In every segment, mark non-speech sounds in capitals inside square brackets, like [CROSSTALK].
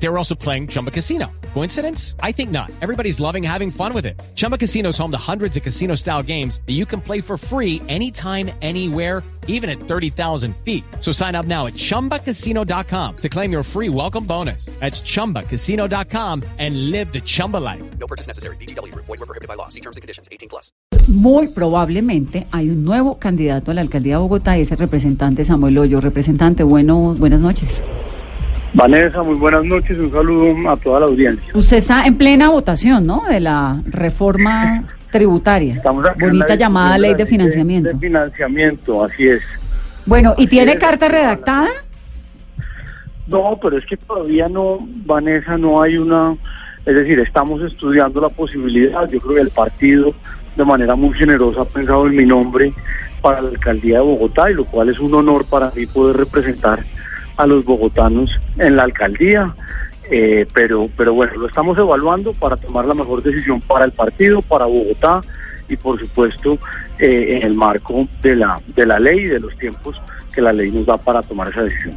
They were also playing Chumba Casino. Coincidence? I think not. Everybody's loving having fun with it. Chumba Casino is home to hundreds of casino style games that you can play for free anytime, anywhere, even at 30,000 feet. So sign up now at chumbacasino.com to claim your free welcome bonus. That's chumbacasino.com and live the Chumba life. No purchase necessary. BGW. Void were prohibited by law. See terms and conditions. 18 plus. Muy probablemente hay un nuevo candidato a la alcaldía de Bogotá y es el representante Samuel Hoyo. Representante, bueno, buenas noches. Vanessa, muy buenas noches, un saludo a toda la audiencia. Usted está en plena votación, ¿no? De la reforma [LAUGHS] tributaria. Estamos acá Bonita llamada ley de financiamiento. De financiamiento, así es. Bueno, ¿y tiene es. carta redactada? No, pero es que todavía no, Vanessa, no hay una, es decir, estamos estudiando la posibilidad, yo creo que el partido de manera muy generosa ha pensado en mi nombre para la alcaldía de Bogotá, y lo cual es un honor para mí poder representar a los bogotanos en la alcaldía. Eh, pero, pero bueno, lo estamos evaluando para tomar la mejor decisión para el partido, para Bogotá y por supuesto eh, en el marco de la, de la ley y de los tiempos que la ley nos da para tomar esa decisión.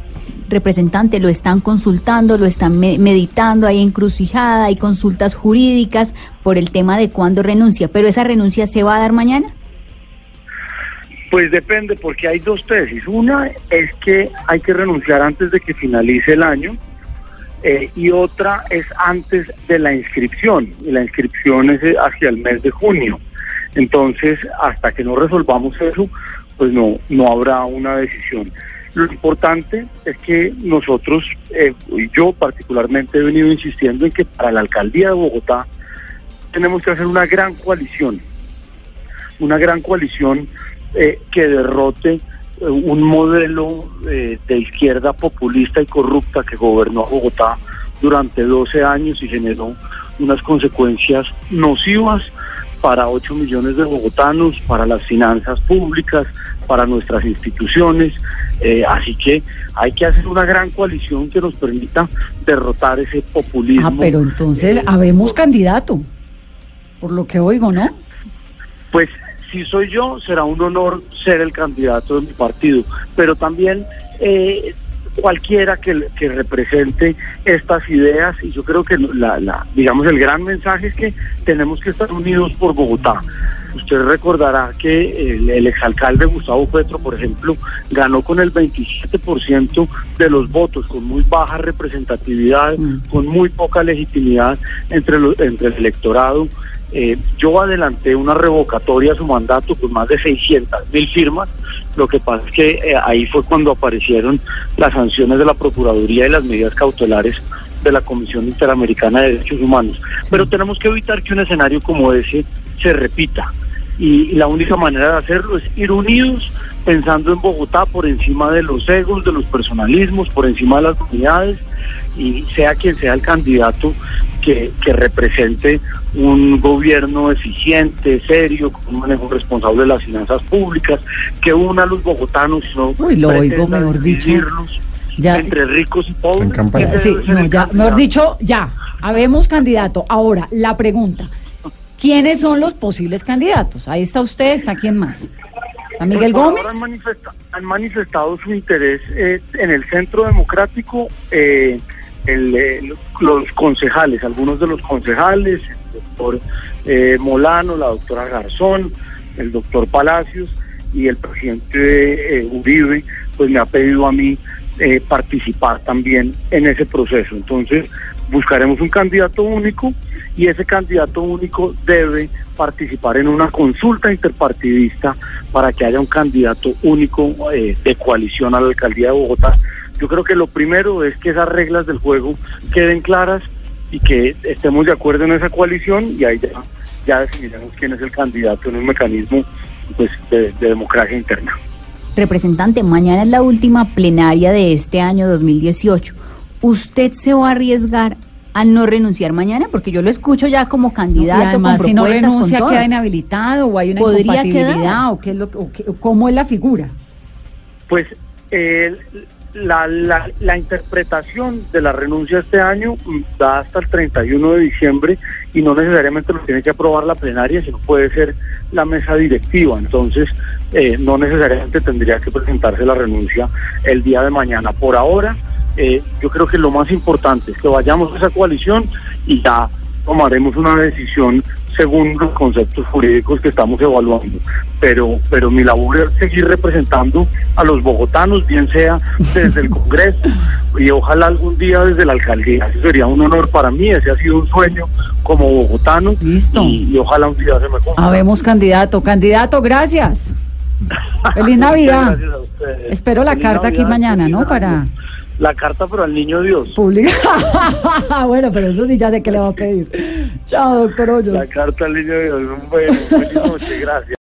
representante, lo están consultando, lo están me- meditando, hay encrucijada, hay consultas jurídicas por el tema de cuándo renuncia, pero esa renuncia se va a dar mañana. Pues depende, porque hay dos tesis. Una es que hay que renunciar antes de que finalice el año eh, y otra es antes de la inscripción. Y la inscripción es eh, hacia el mes de junio. Entonces, hasta que no resolvamos eso, pues no, no habrá una decisión. Lo importante es que nosotros, eh, yo particularmente he venido insistiendo en que para la alcaldía de Bogotá tenemos que hacer una gran coalición una gran coalición eh, que derrote eh, un modelo eh, de izquierda populista y corrupta que gobernó a Bogotá durante 12 años y generó unas consecuencias nocivas para 8 millones de bogotanos, para las finanzas públicas, para nuestras instituciones. Eh, así que hay que hacer una gran coalición que nos permita derrotar ese populismo. Ah, pero entonces habemos candidato, por lo que oigo, ¿no? Pues si soy yo, será un honor ser el candidato de mi partido, pero también eh, cualquiera que, que represente estas ideas, y yo creo que la, la, digamos el gran mensaje es que tenemos que estar unidos por Bogotá. Usted recordará que el, el exalcalde Gustavo Petro, por ejemplo, ganó con el 27% de los votos, con muy baja representatividad, Mm. con muy poca legitimidad entre, lo- entre el electorado. Eh, yo adelanté una revocatoria a su mandato con más de 600 mil firmas. Lo que pasa es que eh, ahí fue cuando aparecieron las sanciones de la Procuraduría y las medidas cautelares de la Comisión Interamericana de Derechos Humanos. Pero tenemos que evitar que un escenario como ese se repita. Y, y la única manera de hacerlo es ir unidos, pensando en Bogotá por encima de los egos, de los personalismos, por encima de las unidades, y sea quien sea el candidato que, que represente un gobierno eficiente, serio, con un manejo responsable de las finanzas públicas, que una a los bogotanos, no Uy, lo oigo, mejor dicho. Ya- entre ricos y pobres. Eh, Sí, Ese es no, ya, mejor dicho, ya, habemos candidato. Ahora, la pregunta, ¿quiénes son los posibles candidatos? Ahí está usted, está quién más. ¿Está Miguel Pues por Gómez? ahora Han, manifesta- han manifestado su interés eh, en el centro democrático, eh, el, eh, los concejales, algunos de los concejales, el doctor eh, Molano, la doctora Garzón, el doctor Palacios y el presidente eh, Uribe, pues me ha pedido a mí eh, participar también en ese proceso. Entonces, buscaremos un candidato único y ese candidato único debe participar en una consulta interpartidista para que haya un candidato único eh, de coalición a la alcaldía de Bogotá. Yo creo que lo primero es que esas reglas del juego queden claras y que estemos de acuerdo en esa coalición y ahí ya, ya definiremos quién es el candidato en un mecanismo pues, de, de democracia interna. Representante, mañana es la última plenaria de este año 2018. ¿Usted se va a arriesgar a no renunciar mañana? Porque yo lo escucho ya como y candidato, además, con si no propuestas, con renuncia, todo. queda inhabilitado o hay una ¿Podría incompatibilidad quedar? o, qué es lo, o qué- cómo es la figura. Pues eh, la, la, la interpretación de la renuncia este año mm, da hasta el 31 de diciembre y no necesariamente lo tiene que aprobar la plenaria, sino puede ser la mesa directiva. Entonces, eh, no necesariamente tendría que presentarse la renuncia el día de mañana. Por ahora, eh, yo creo que lo más importante es que vayamos a esa coalición y ya tomaremos una decisión según los conceptos jurídicos que estamos evaluando. Pero, pero mi labor es seguir representando a los bogotanos, bien sea desde el [LAUGHS] Congreso y ojalá algún día desde la alcaldía. Eso sería un honor para mí, ese ha sido un sueño como bogotano. Listo. Y, y ojalá un día se me cumpla. Habemos candidato. Candidato, gracias. [LAUGHS] Feliz Navidad. Gracias a. Espero la Feliz carta aquí mañana, ¿no? Para La carta para el niño Dios. publicar. [LAUGHS] bueno, pero eso sí ya sé que le va a pedir. Chao, doctor Hoyos. La carta al niño Dios. Bueno, noche, gracias.